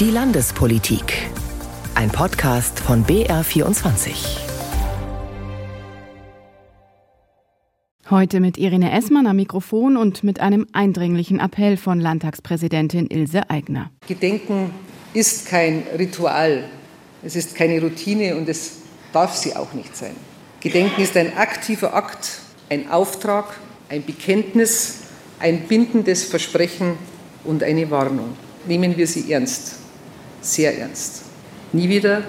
Die Landespolitik. Ein Podcast von BR24. Heute mit Irene Essmann am Mikrofon und mit einem eindringlichen Appell von Landtagspräsidentin Ilse Aigner. Gedenken ist kein Ritual, es ist keine Routine und es darf sie auch nicht sein. Gedenken ist ein aktiver Akt, ein Auftrag, ein Bekenntnis, ein bindendes Versprechen und eine Warnung. Nehmen wir sie ernst sehr ernst. Nie wieder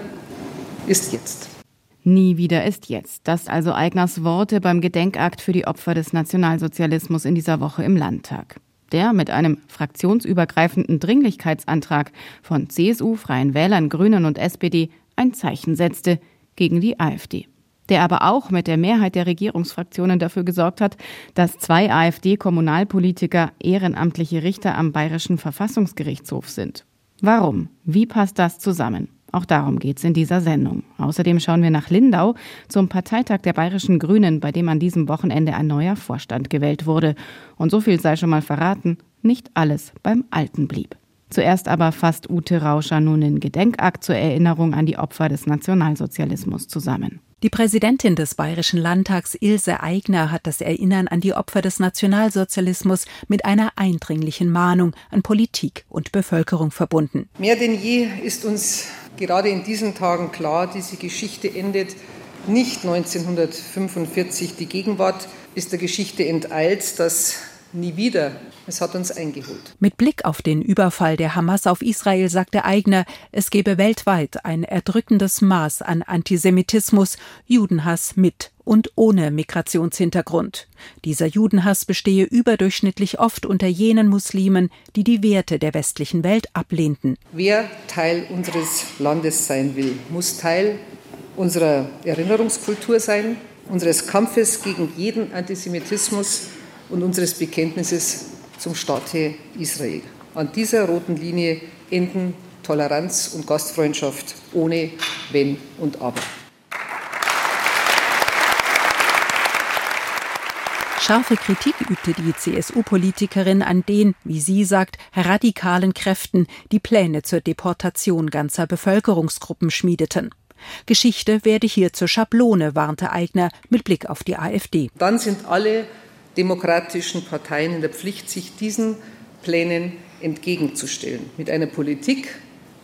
ist jetzt. Nie wieder ist jetzt. Das also Eigners Worte beim Gedenkakt für die Opfer des Nationalsozialismus in dieser Woche im Landtag. Der mit einem fraktionsübergreifenden Dringlichkeitsantrag von CSU, Freien Wählern, Grünen und SPD ein Zeichen setzte gegen die AfD. Der aber auch mit der Mehrheit der Regierungsfraktionen dafür gesorgt hat, dass zwei AfD-Kommunalpolitiker ehrenamtliche Richter am Bayerischen Verfassungsgerichtshof sind. Warum? Wie passt das zusammen? Auch darum geht's in dieser Sendung. Außerdem schauen wir nach Lindau zum Parteitag der Bayerischen Grünen, bei dem an diesem Wochenende ein neuer Vorstand gewählt wurde. Und so viel sei schon mal verraten, nicht alles beim Alten blieb. Zuerst aber fasst Ute Rauscher nun den Gedenkakt zur Erinnerung an die Opfer des Nationalsozialismus zusammen. Die Präsidentin des Bayerischen Landtags Ilse Aigner hat das Erinnern an die Opfer des Nationalsozialismus mit einer eindringlichen Mahnung an Politik und Bevölkerung verbunden. Mehr denn je ist uns gerade in diesen Tagen klar, diese Geschichte endet nicht 1945. Die Gegenwart ist der Geschichte enteilt, dass nie wieder. Es hat uns eingeholt. Mit Blick auf den Überfall der Hamas auf Israel sagte Eigner, es gebe weltweit ein erdrückendes Maß an Antisemitismus, Judenhass mit und ohne Migrationshintergrund. Dieser Judenhass bestehe überdurchschnittlich oft unter jenen Muslimen, die die Werte der westlichen Welt ablehnten. Wer Teil unseres Landes sein will, muss Teil unserer Erinnerungskultur sein, unseres Kampfes gegen jeden Antisemitismus und unseres Bekenntnisses zum Staate Israel. An dieser roten Linie enden Toleranz und Gastfreundschaft ohne Wenn und Aber. Scharfe Kritik übte die CSU-Politikerin an den, wie sie sagt, radikalen Kräften, die Pläne zur Deportation ganzer Bevölkerungsgruppen schmiedeten. Geschichte werde hier zur Schablone, warnte Eigner mit Blick auf die AfD. Dann sind alle demokratischen Parteien in der Pflicht, sich diesen Plänen entgegenzustellen. Mit einer Politik,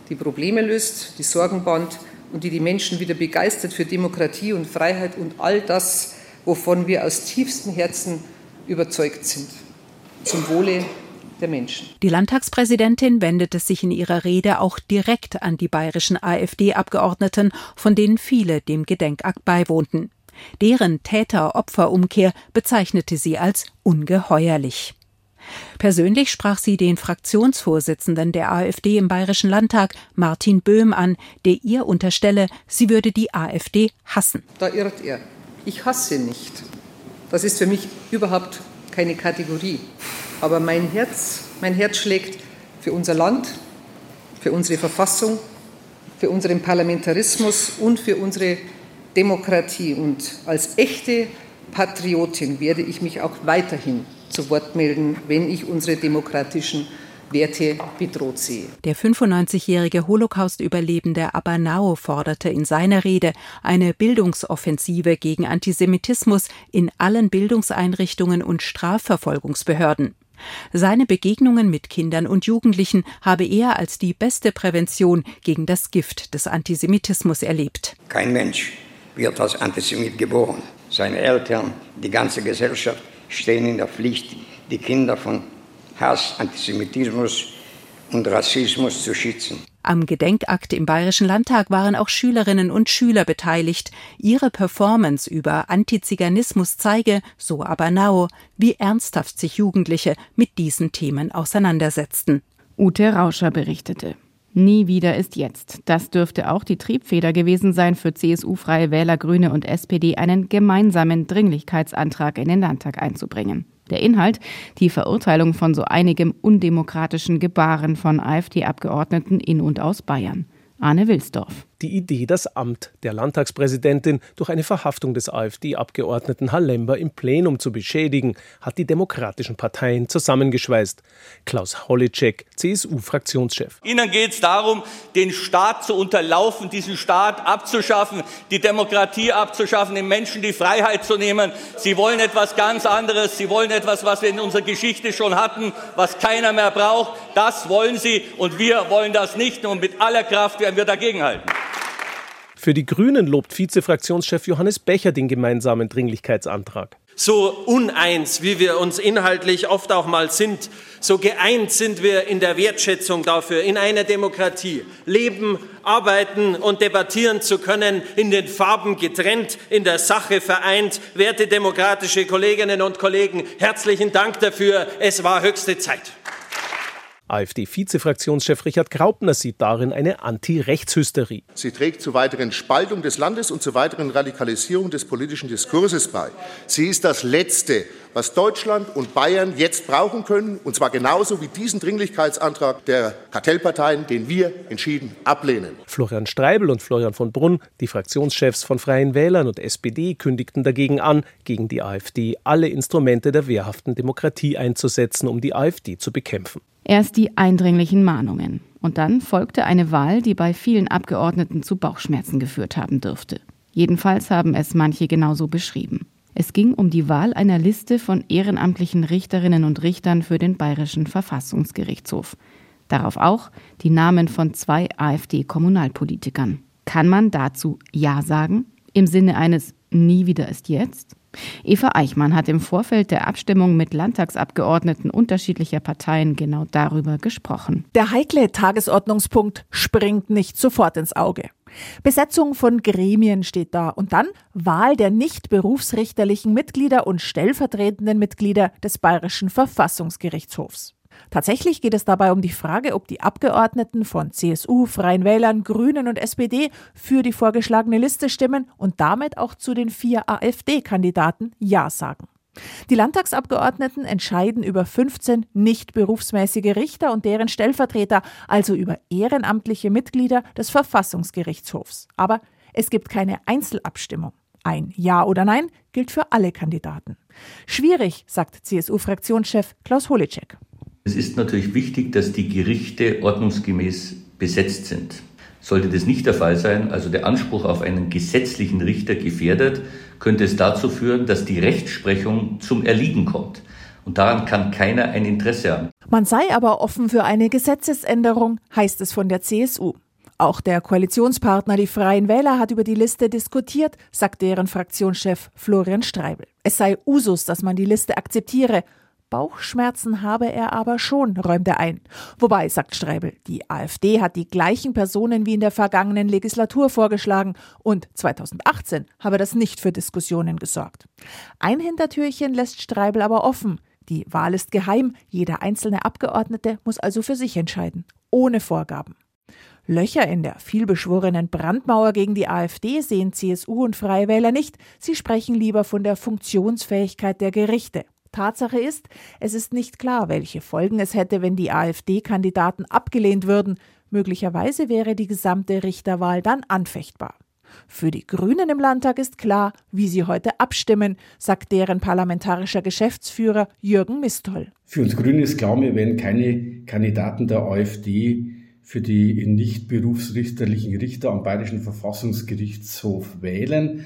die Probleme löst, die Sorgen bahnt und die die Menschen wieder begeistert für Demokratie und Freiheit und all das, wovon wir aus tiefstem Herzen überzeugt sind. Zum Wohle der Menschen. Die Landtagspräsidentin wendete sich in ihrer Rede auch direkt an die bayerischen AfD-Abgeordneten, von denen viele dem Gedenkakt beiwohnten. Deren Täter-Opfer-Umkehr bezeichnete sie als ungeheuerlich. Persönlich sprach sie den Fraktionsvorsitzenden der AfD im Bayerischen Landtag, Martin Böhm, an, der ihr unterstelle, sie würde die AfD hassen. Da irrt er. Ich hasse nicht. Das ist für mich überhaupt keine Kategorie. Aber mein Herz, mein Herz schlägt für unser Land, für unsere Verfassung, für unseren Parlamentarismus und für unsere Demokratie. Und als echte Patriotin werde ich mich auch weiterhin zu Wort melden, wenn ich unsere demokratischen Werte bedroht sehe. Der 95-jährige Holocaust-Überlebende Abanao forderte in seiner Rede eine Bildungsoffensive gegen Antisemitismus in allen Bildungseinrichtungen und Strafverfolgungsbehörden. Seine Begegnungen mit Kindern und Jugendlichen habe er als die beste Prävention gegen das Gift des Antisemitismus erlebt. Kein Mensch wird als Antisemit geboren. Seine Eltern, die ganze Gesellschaft stehen in der Pflicht, die Kinder von Hass, Antisemitismus und Rassismus zu schützen. Am Gedenkakt im Bayerischen Landtag waren auch Schülerinnen und Schüler beteiligt. Ihre Performance über Antiziganismus zeige, so Abanao, wie ernsthaft sich Jugendliche mit diesen Themen auseinandersetzten. Ute Rauscher berichtete. Nie wieder ist jetzt. Das dürfte auch die Triebfeder gewesen sein für CSU, Freie Wähler, Grüne und SPD, einen gemeinsamen Dringlichkeitsantrag in den Landtag einzubringen. Der Inhalt, die Verurteilung von so einigem undemokratischen Gebaren von AfD-Abgeordneten in und aus Bayern. Arne Wilsdorf. Die Idee, das Amt der Landtagspräsidentin durch eine Verhaftung des AfD-Abgeordneten Hallember im Plenum zu beschädigen, hat die demokratischen Parteien zusammengeschweißt. Klaus Holleczek, CSU-Fraktionschef. Ihnen geht es darum, den Staat zu unterlaufen, diesen Staat abzuschaffen, die Demokratie abzuschaffen, den Menschen die Freiheit zu nehmen. Sie wollen etwas ganz anderes. Sie wollen etwas, was wir in unserer Geschichte schon hatten, was keiner mehr braucht. Das wollen Sie und wir wollen das nicht. Und mit aller Kraft werden wir dagegenhalten. Für die Grünen lobt Vizefraktionschef Johannes Becher den gemeinsamen Dringlichkeitsantrag. So uneins, wie wir uns inhaltlich oft auch mal sind, so geeint sind wir in der Wertschätzung dafür, in einer Demokratie leben, arbeiten und debattieren zu können, in den Farben getrennt, in der Sache vereint. Werte demokratische Kolleginnen und Kollegen, herzlichen Dank dafür. Es war höchste Zeit. AfD-Vizefraktionschef Richard Graupner sieht darin eine Anti-Rechtshysterie. Sie trägt zur weiteren Spaltung des Landes und zur weiteren Radikalisierung des politischen Diskurses bei. Sie ist das Letzte, was Deutschland und Bayern jetzt brauchen können, und zwar genauso wie diesen Dringlichkeitsantrag der Kartellparteien, den wir entschieden ablehnen. Florian Streibel und Florian von Brunn, die Fraktionschefs von Freien Wählern und SPD, kündigten dagegen an, gegen die AfD alle Instrumente der wehrhaften Demokratie einzusetzen, um die AfD zu bekämpfen. Erst die eindringlichen Mahnungen. Und dann folgte eine Wahl, die bei vielen Abgeordneten zu Bauchschmerzen geführt haben dürfte. Jedenfalls haben es manche genauso beschrieben. Es ging um die Wahl einer Liste von ehrenamtlichen Richterinnen und Richtern für den Bayerischen Verfassungsgerichtshof. Darauf auch die Namen von zwei AfD-Kommunalpolitikern. Kann man dazu Ja sagen? Im Sinne eines Nie wieder ist jetzt? Eva Eichmann hat im Vorfeld der Abstimmung mit Landtagsabgeordneten unterschiedlicher Parteien genau darüber gesprochen. Der heikle Tagesordnungspunkt springt nicht sofort ins Auge. Besetzung von Gremien steht da und dann Wahl der nicht berufsrichterlichen Mitglieder und stellvertretenden Mitglieder des Bayerischen Verfassungsgerichtshofs. Tatsächlich geht es dabei um die Frage, ob die Abgeordneten von CSU, Freien Wählern, Grünen und SPD für die vorgeschlagene Liste stimmen und damit auch zu den vier AfD-Kandidaten Ja sagen. Die Landtagsabgeordneten entscheiden über 15 nicht berufsmäßige Richter und deren Stellvertreter, also über ehrenamtliche Mitglieder des Verfassungsgerichtshofs. Aber es gibt keine Einzelabstimmung. Ein Ja oder Nein gilt für alle Kandidaten. Schwierig, sagt CSU-Fraktionschef Klaus Holicek. Es ist natürlich wichtig, dass die Gerichte ordnungsgemäß besetzt sind. Sollte das nicht der Fall sein, also der Anspruch auf einen gesetzlichen Richter gefährdet, könnte es dazu führen, dass die Rechtsprechung zum Erliegen kommt. Und daran kann keiner ein Interesse haben. Man sei aber offen für eine Gesetzesänderung, heißt es von der CSU. Auch der Koalitionspartner Die Freien Wähler hat über die Liste diskutiert, sagt deren Fraktionschef Florian Streibel. Es sei Usus, dass man die Liste akzeptiere Bauchschmerzen habe er aber schon, räumt er ein. Wobei, sagt Streibel, die AfD hat die gleichen Personen wie in der vergangenen Legislatur vorgeschlagen und 2018 habe das nicht für Diskussionen gesorgt. Ein Hintertürchen lässt Streibel aber offen. Die Wahl ist geheim, jeder einzelne Abgeordnete muss also für sich entscheiden, ohne Vorgaben. Löcher in der vielbeschworenen Brandmauer gegen die AfD sehen CSU und Freie Wähler nicht. Sie sprechen lieber von der Funktionsfähigkeit der Gerichte. Tatsache ist, es ist nicht klar, welche Folgen es hätte, wenn die AfD-Kandidaten abgelehnt würden. Möglicherweise wäre die gesamte Richterwahl dann anfechtbar. Für die Grünen im Landtag ist klar, wie sie heute abstimmen, sagt deren parlamentarischer Geschäftsführer Jürgen Mistoll. Für uns Grüne ist klar, wir werden keine Kandidaten der AfD für die nicht berufsrichterlichen Richter am Bayerischen Verfassungsgerichtshof wählen.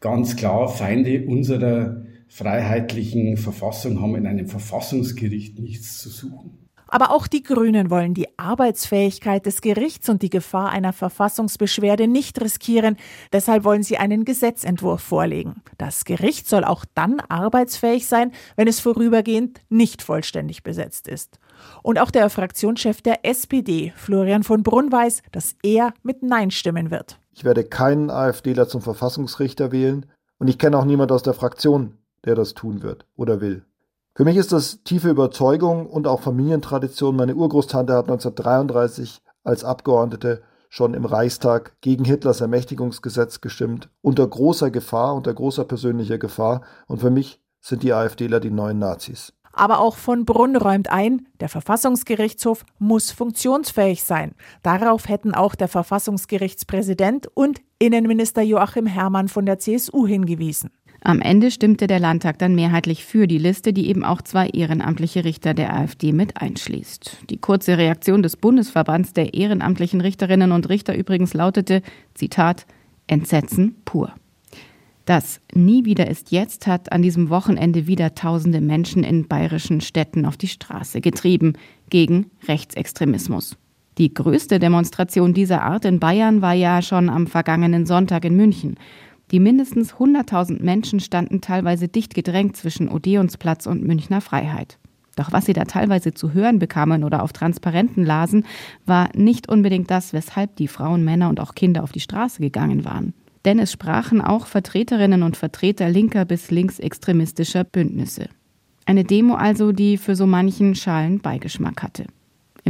Ganz klar Feinde unserer freiheitlichen Verfassung haben in einem Verfassungsgericht nichts zu suchen. Aber auch die Grünen wollen die Arbeitsfähigkeit des Gerichts und die Gefahr einer Verfassungsbeschwerde nicht riskieren. Deshalb wollen sie einen Gesetzentwurf vorlegen. Das Gericht soll auch dann arbeitsfähig sein, wenn es vorübergehend nicht vollständig besetzt ist. Und auch der Fraktionschef der SPD, Florian von Brunn, weiß, dass er mit Nein stimmen wird. Ich werde keinen AfDler zum Verfassungsrichter wählen und ich kenne auch niemand aus der Fraktion, der das tun wird oder will. Für mich ist das tiefe Überzeugung und auch Familientradition. Meine Urgroßtante hat 1933 als Abgeordnete schon im Reichstag gegen Hitlers Ermächtigungsgesetz gestimmt, unter großer Gefahr, unter großer persönlicher Gefahr. Und für mich sind die AfDler die neuen Nazis. Aber auch von Brunn räumt ein, der Verfassungsgerichtshof muss funktionsfähig sein. Darauf hätten auch der Verfassungsgerichtspräsident und Innenminister Joachim Herrmann von der CSU hingewiesen. Am Ende stimmte der Landtag dann mehrheitlich für die Liste, die eben auch zwei ehrenamtliche Richter der AfD mit einschließt. Die kurze Reaktion des Bundesverbands der ehrenamtlichen Richterinnen und Richter übrigens lautete, Zitat, Entsetzen pur. Das Nie wieder ist jetzt hat an diesem Wochenende wieder tausende Menschen in bayerischen Städten auf die Straße getrieben gegen Rechtsextremismus. Die größte Demonstration dieser Art in Bayern war ja schon am vergangenen Sonntag in München. Die mindestens 100.000 Menschen standen teilweise dicht gedrängt zwischen Odeonsplatz und Münchner Freiheit. Doch was sie da teilweise zu hören bekamen oder auf Transparenten lasen, war nicht unbedingt das, weshalb die Frauen, Männer und auch Kinder auf die Straße gegangen waren. Denn es sprachen auch Vertreterinnen und Vertreter linker bis linksextremistischer Bündnisse. Eine Demo also, die für so manchen schalen Beigeschmack hatte.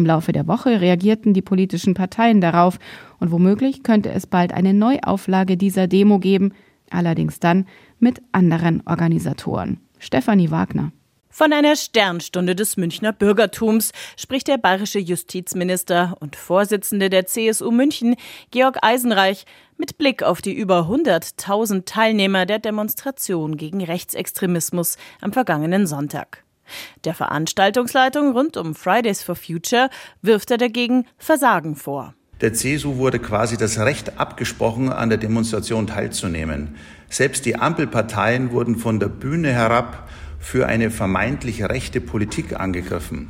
Im Laufe der Woche reagierten die politischen Parteien darauf und womöglich könnte es bald eine Neuauflage dieser Demo geben, allerdings dann mit anderen Organisatoren. Stefanie Wagner. Von einer Sternstunde des Münchner Bürgertums spricht der bayerische Justizminister und Vorsitzende der CSU München, Georg Eisenreich, mit Blick auf die über 100.000 Teilnehmer der Demonstration gegen Rechtsextremismus am vergangenen Sonntag. Der Veranstaltungsleitung rund um Fridays for Future wirft er dagegen Versagen vor. Der CSU wurde quasi das Recht abgesprochen, an der Demonstration teilzunehmen. Selbst die Ampelparteien wurden von der Bühne herab für eine vermeintlich rechte Politik angegriffen.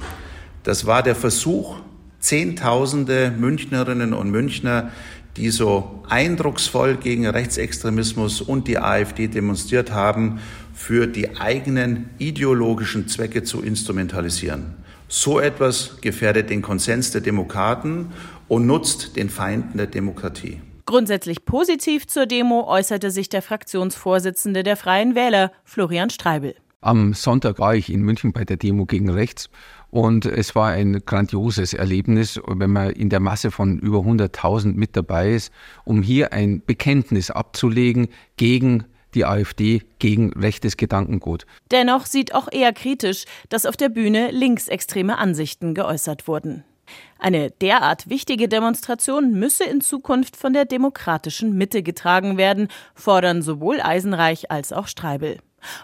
Das war der Versuch, Zehntausende Münchnerinnen und Münchner, die so eindrucksvoll gegen Rechtsextremismus und die AfD demonstriert haben, für die eigenen ideologischen Zwecke zu instrumentalisieren. So etwas gefährdet den Konsens der Demokraten und nutzt den Feinden der Demokratie. Grundsätzlich positiv zur Demo äußerte sich der Fraktionsvorsitzende der Freien Wähler, Florian Streibel. Am Sonntag war ich in München bei der Demo gegen rechts und es war ein grandioses Erlebnis, wenn man in der Masse von über 100.000 mit dabei ist, um hier ein Bekenntnis abzulegen gegen die AfD gegen rechtes Gedankengut. Dennoch sieht auch er kritisch, dass auf der Bühne linksextreme Ansichten geäußert wurden. Eine derart wichtige Demonstration müsse in Zukunft von der demokratischen Mitte getragen werden, fordern sowohl Eisenreich als auch Streibel.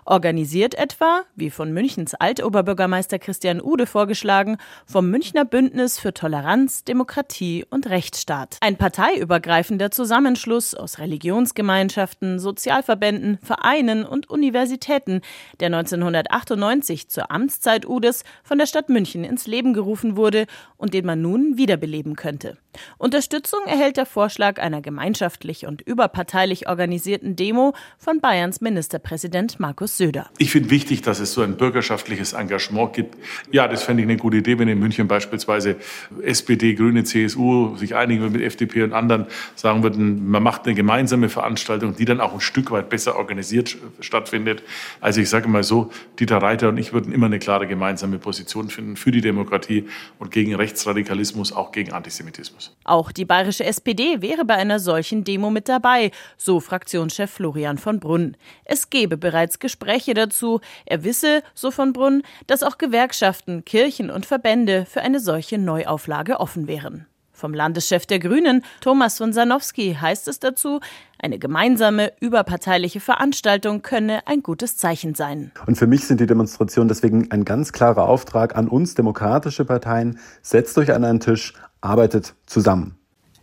Organisiert etwa, wie von Münchens Altoberbürgermeister Christian Ude vorgeschlagen, vom Münchner Bündnis für Toleranz, Demokratie und Rechtsstaat. Ein parteiübergreifender Zusammenschluss aus Religionsgemeinschaften, Sozialverbänden, Vereinen und Universitäten, der 1998 zur Amtszeit Udes von der Stadt München ins Leben gerufen wurde und den man nun wiederbeleben könnte. Unterstützung erhält der Vorschlag einer gemeinschaftlich und überparteilich organisierten Demo von Bayerns Ministerpräsident Markus Söder. Ich finde wichtig, dass es so ein bürgerschaftliches Engagement gibt. Ja, das fände ich eine gute Idee, wenn in München beispielsweise SPD, Grüne, CSU sich einigen würden mit FDP und anderen, sagen würden, man macht eine gemeinsame Veranstaltung, die dann auch ein Stück weit besser organisiert stattfindet. Also ich sage mal so, Dieter Reiter und ich würden immer eine klare gemeinsame Position finden für die Demokratie und gegen Rechtsradikalismus, auch gegen Antisemitismus. Auch die bayerische SPD wäre bei einer solchen Demo mit dabei, so Fraktionschef Florian von Brunn. Es gebe bereits Gespräche dazu. Er wisse, so von Brunn, dass auch Gewerkschaften, Kirchen und Verbände für eine solche Neuauflage offen wären. Vom Landeschef der Grünen, Thomas von Sanowski, heißt es dazu, eine gemeinsame, überparteiliche Veranstaltung könne ein gutes Zeichen sein. Und für mich sind die Demonstrationen deswegen ein ganz klarer Auftrag an uns demokratische Parteien. Setzt euch an einen Tisch, arbeitet zusammen.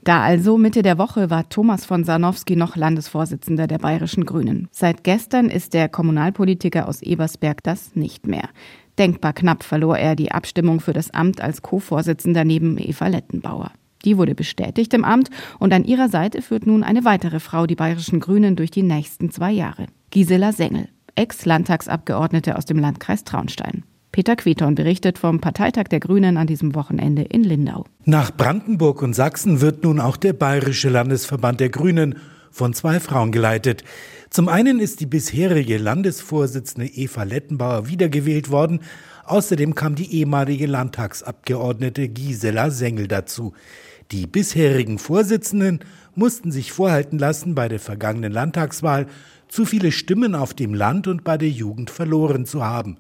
Da also Mitte der Woche war Thomas von Sarnowski noch Landesvorsitzender der Bayerischen Grünen. Seit gestern ist der Kommunalpolitiker aus Ebersberg das nicht mehr. Denkbar knapp verlor er die Abstimmung für das Amt als Co-Vorsitzender neben Eva Lettenbauer. Die wurde bestätigt im Amt und an ihrer Seite führt nun eine weitere Frau die Bayerischen Grünen durch die nächsten zwei Jahre. Gisela Sengel, Ex-Landtagsabgeordnete aus dem Landkreis Traunstein. Peter Queton berichtet vom Parteitag der Grünen an diesem Wochenende in Lindau. Nach Brandenburg und Sachsen wird nun auch der Bayerische Landesverband der Grünen von zwei Frauen geleitet. Zum einen ist die bisherige Landesvorsitzende Eva Lettenbauer wiedergewählt worden. Außerdem kam die ehemalige Landtagsabgeordnete Gisela Sengel dazu. Die bisherigen Vorsitzenden mussten sich vorhalten lassen, bei der vergangenen Landtagswahl zu viele Stimmen auf dem Land und bei der Jugend verloren zu haben.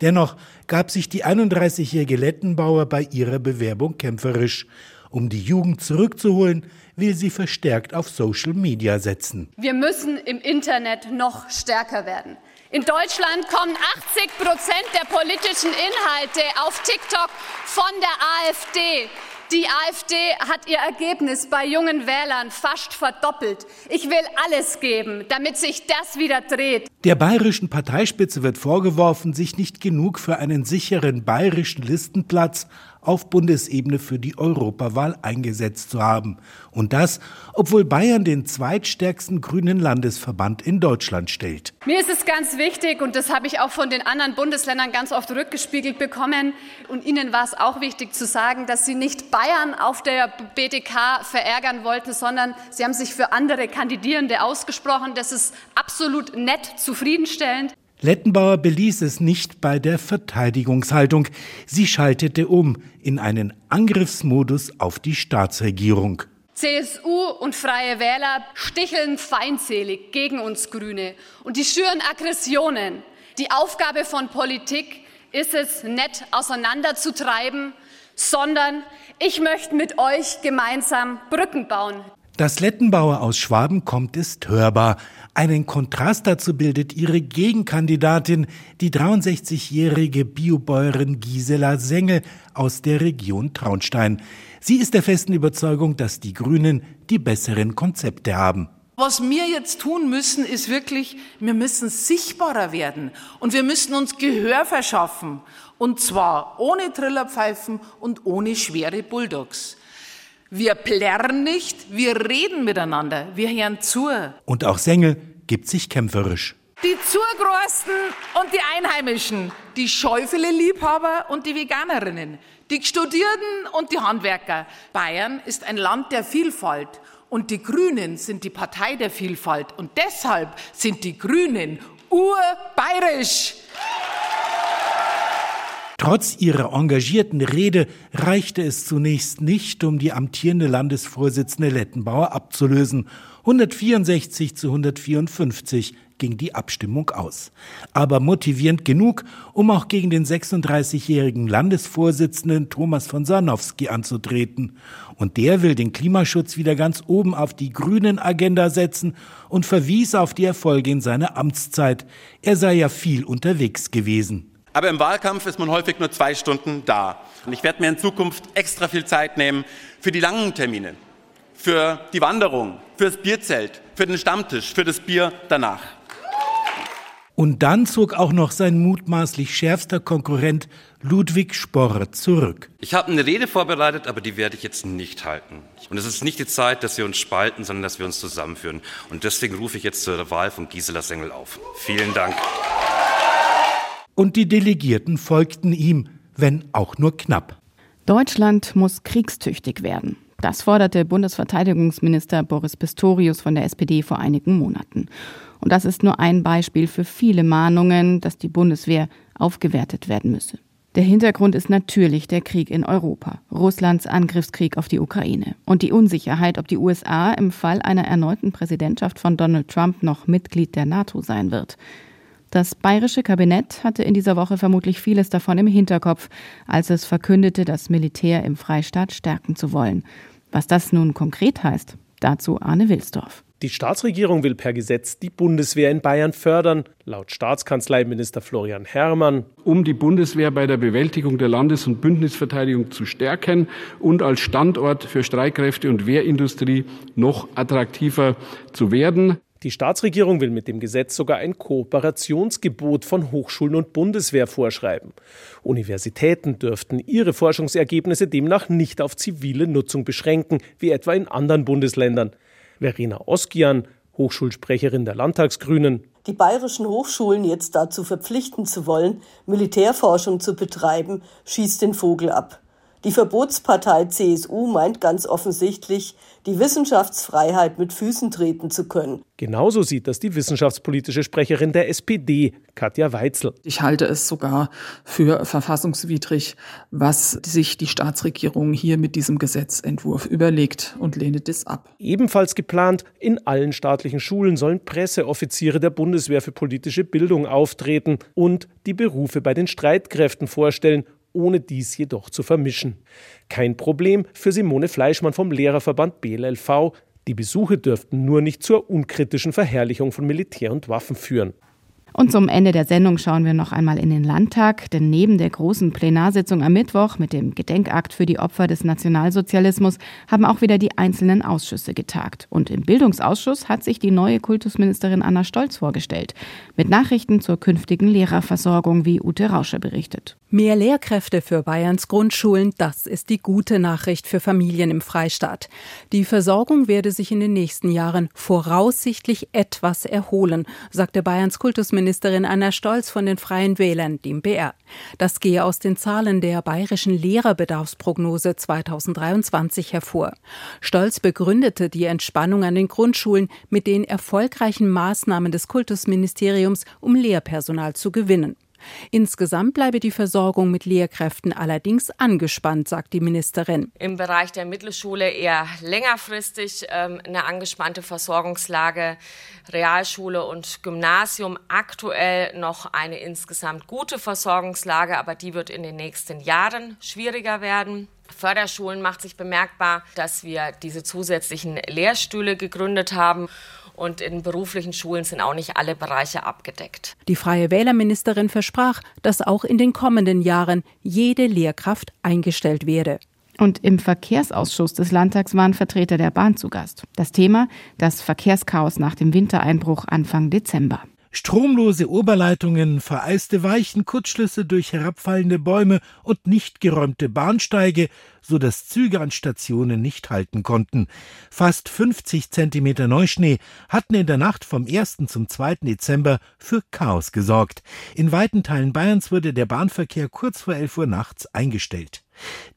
Dennoch gab sich die 31-jährige Lettenbauer bei ihrer Bewerbung kämpferisch. Um die Jugend zurückzuholen, will sie verstärkt auf Social Media setzen. Wir müssen im Internet noch stärker werden. In Deutschland kommen 80 Prozent der politischen Inhalte auf TikTok von der AfD. Die AfD hat ihr Ergebnis bei jungen Wählern fast verdoppelt. Ich will alles geben, damit sich das wieder dreht. Der bayerischen Parteispitze wird vorgeworfen, sich nicht genug für einen sicheren bayerischen Listenplatz auf Bundesebene für die Europawahl eingesetzt zu haben. Und das, obwohl Bayern den zweitstärksten grünen Landesverband in Deutschland stellt. Mir ist es ganz wichtig, und das habe ich auch von den anderen Bundesländern ganz oft rückgespiegelt bekommen, und Ihnen war es auch wichtig zu sagen, dass Sie nicht Bayern auf der BDK verärgern wollten, sondern Sie haben sich für andere Kandidierende ausgesprochen. Das ist absolut nett, zufriedenstellend. Lettenbauer beließ es nicht bei der Verteidigungshaltung. Sie schaltete um in einen Angriffsmodus auf die Staatsregierung. CSU und Freie Wähler sticheln feindselig gegen uns Grüne und die schüren Aggressionen. Die Aufgabe von Politik ist es, nett auseinanderzutreiben, sondern ich möchte mit euch gemeinsam Brücken bauen. Dass Lettenbauer aus Schwaben kommt, ist hörbar. Einen Kontrast dazu bildet ihre Gegenkandidatin, die 63-jährige Biobäuerin Gisela Sengel aus der Region Traunstein. Sie ist der festen Überzeugung, dass die Grünen die besseren Konzepte haben. Was wir jetzt tun müssen, ist wirklich, wir müssen sichtbarer werden und wir müssen uns Gehör verschaffen. Und zwar ohne Trillerpfeifen und ohne schwere Bulldogs. Wir plärren nicht, wir reden miteinander, wir hören zu. Und auch Sengel gibt sich kämpferisch. Die Zugrosten und die Einheimischen, die Schäufele-Liebhaber und die Veganerinnen, die Studierten und die Handwerker. Bayern ist ein Land der Vielfalt und die Grünen sind die Partei der Vielfalt und deshalb sind die Grünen urbayerisch. Trotz ihrer engagierten Rede reichte es zunächst nicht, um die amtierende Landesvorsitzende Lettenbauer abzulösen. 164 zu 154 ging die Abstimmung aus. Aber motivierend genug, um auch gegen den 36-jährigen Landesvorsitzenden Thomas von Sarnowski anzutreten. Und der will den Klimaschutz wieder ganz oben auf die grünen Agenda setzen und verwies auf die Erfolge in seiner Amtszeit. Er sei ja viel unterwegs gewesen. Aber im Wahlkampf ist man häufig nur zwei Stunden da. Und ich werde mir in Zukunft extra viel Zeit nehmen für die langen Termine, für die Wanderung, für das Bierzelt, für den Stammtisch, für das Bier danach. Und dann zog auch noch sein mutmaßlich schärfster Konkurrent Ludwig Sporre zurück. Ich habe eine Rede vorbereitet, aber die werde ich jetzt nicht halten. Und es ist nicht die Zeit, dass wir uns spalten, sondern dass wir uns zusammenführen. Und deswegen rufe ich jetzt zur Wahl von Gisela Sengel auf. Vielen Dank und die Delegierten folgten ihm, wenn auch nur knapp. Deutschland muss kriegstüchtig werden. Das forderte Bundesverteidigungsminister Boris Pistorius von der SPD vor einigen Monaten. Und das ist nur ein Beispiel für viele Mahnungen, dass die Bundeswehr aufgewertet werden müsse. Der Hintergrund ist natürlich der Krieg in Europa, Russlands Angriffskrieg auf die Ukraine und die Unsicherheit, ob die USA im Fall einer erneuten Präsidentschaft von Donald Trump noch Mitglied der NATO sein wird. Das bayerische Kabinett hatte in dieser Woche vermutlich vieles davon im Hinterkopf, als es verkündete, das Militär im Freistaat stärken zu wollen. Was das nun konkret heißt, dazu Arne Wilsdorf. Die Staatsregierung will per Gesetz die Bundeswehr in Bayern fördern, laut Staatskanzleiminister Florian Herrmann. Um die Bundeswehr bei der Bewältigung der Landes- und Bündnisverteidigung zu stärken und als Standort für Streitkräfte und Wehrindustrie noch attraktiver zu werden. Die Staatsregierung will mit dem Gesetz sogar ein Kooperationsgebot von Hochschulen und Bundeswehr vorschreiben. Universitäten dürften ihre Forschungsergebnisse demnach nicht auf zivile Nutzung beschränken, wie etwa in anderen Bundesländern. Verena Oskian, Hochschulsprecherin der Landtagsgrünen. Die bayerischen Hochschulen jetzt dazu verpflichten zu wollen, Militärforschung zu betreiben, schießt den Vogel ab. Die Verbotspartei CSU meint ganz offensichtlich, die Wissenschaftsfreiheit mit Füßen treten zu können. Genauso sieht das die wissenschaftspolitische Sprecherin der SPD, Katja Weitzel. Ich halte es sogar für verfassungswidrig, was sich die Staatsregierung hier mit diesem Gesetzentwurf überlegt und lehne das ab. Ebenfalls geplant, in allen staatlichen Schulen sollen Presseoffiziere der Bundeswehr für politische Bildung auftreten und die Berufe bei den Streitkräften vorstellen ohne dies jedoch zu vermischen. Kein Problem für Simone Fleischmann vom Lehrerverband BLLV. Die Besuche dürften nur nicht zur unkritischen Verherrlichung von Militär und Waffen führen. Und zum Ende der Sendung schauen wir noch einmal in den Landtag, denn neben der großen Plenarsitzung am Mittwoch mit dem Gedenkakt für die Opfer des Nationalsozialismus haben auch wieder die einzelnen Ausschüsse getagt. Und im Bildungsausschuss hat sich die neue Kultusministerin Anna Stolz vorgestellt, mit Nachrichten zur künftigen Lehrerversorgung, wie Ute Rauscher berichtet. Mehr Lehrkräfte für Bayerns Grundschulen, das ist die gute Nachricht für Familien im Freistaat. Die Versorgung werde sich in den nächsten Jahren voraussichtlich etwas erholen, sagte Bayerns Kultusministerin Anna Stolz von den Freien Wählern, dem BR. Das gehe aus den Zahlen der bayerischen Lehrerbedarfsprognose 2023 hervor. Stolz begründete die Entspannung an den Grundschulen mit den erfolgreichen Maßnahmen des Kultusministeriums, um Lehrpersonal zu gewinnen. Insgesamt bleibe die Versorgung mit Lehrkräften allerdings angespannt, sagt die Ministerin. Im Bereich der Mittelschule eher längerfristig ähm, eine angespannte Versorgungslage. Realschule und Gymnasium aktuell noch eine insgesamt gute Versorgungslage, aber die wird in den nächsten Jahren schwieriger werden. Förderschulen macht sich bemerkbar, dass wir diese zusätzlichen Lehrstühle gegründet haben und in beruflichen Schulen sind auch nicht alle Bereiche abgedeckt. Die freie Wählerministerin versprach, dass auch in den kommenden Jahren jede Lehrkraft eingestellt werde. Und im Verkehrsausschuss des Landtags waren Vertreter der Bahn zu Gast. Das Thema das Verkehrschaos nach dem Wintereinbruch Anfang Dezember. Stromlose Oberleitungen, vereiste Weichen, Kurzschlüsse durch herabfallende Bäume und nicht geräumte Bahnsteige, so dass Züge an Stationen nicht halten konnten. Fast 50 Zentimeter Neuschnee hatten in der Nacht vom 1. zum 2. Dezember für Chaos gesorgt. In weiten Teilen Bayerns wurde der Bahnverkehr kurz vor 11 Uhr nachts eingestellt.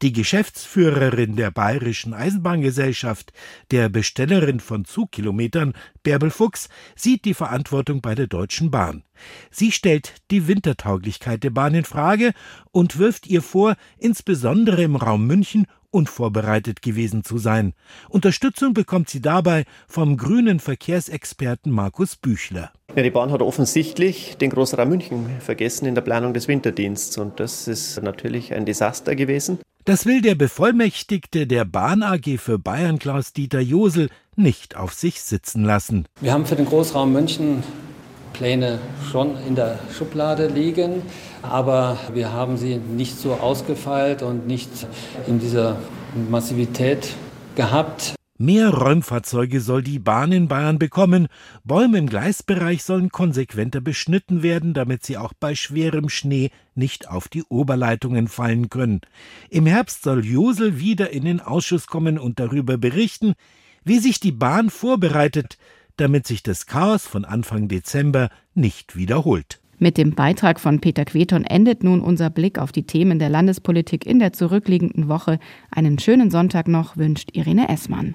Die Geschäftsführerin der Bayerischen Eisenbahngesellschaft, der Bestellerin von Zugkilometern, Bärbel Fuchs, sieht die Verantwortung bei der Deutschen Bahn. Sie stellt die Wintertauglichkeit der Bahn in Frage und wirft ihr vor, insbesondere im Raum München unvorbereitet gewesen zu sein. Unterstützung bekommt sie dabei vom grünen Verkehrsexperten Markus Büchler. Ja, die Bahn hat offensichtlich den Großraum München vergessen in der Planung des Winterdienstes und das ist natürlich ein Desaster gewesen. Das will der Bevollmächtigte der Bahn AG für Bayern Klaus-Dieter Josel nicht auf sich sitzen lassen. Wir haben für den Großraum München Pläne schon in der Schublade liegen, aber wir haben sie nicht so ausgefeilt und nicht in dieser Massivität gehabt. Mehr Räumfahrzeuge soll die Bahn in Bayern bekommen. Bäume im Gleisbereich sollen konsequenter beschnitten werden, damit sie auch bei schwerem Schnee nicht auf die Oberleitungen fallen können. Im Herbst soll Josel wieder in den Ausschuss kommen und darüber berichten, wie sich die Bahn vorbereitet, damit sich das Chaos von Anfang Dezember nicht wiederholt. Mit dem Beitrag von Peter Queton endet nun unser Blick auf die Themen der Landespolitik in der zurückliegenden Woche. Einen schönen Sonntag noch wünscht Irene Essmann.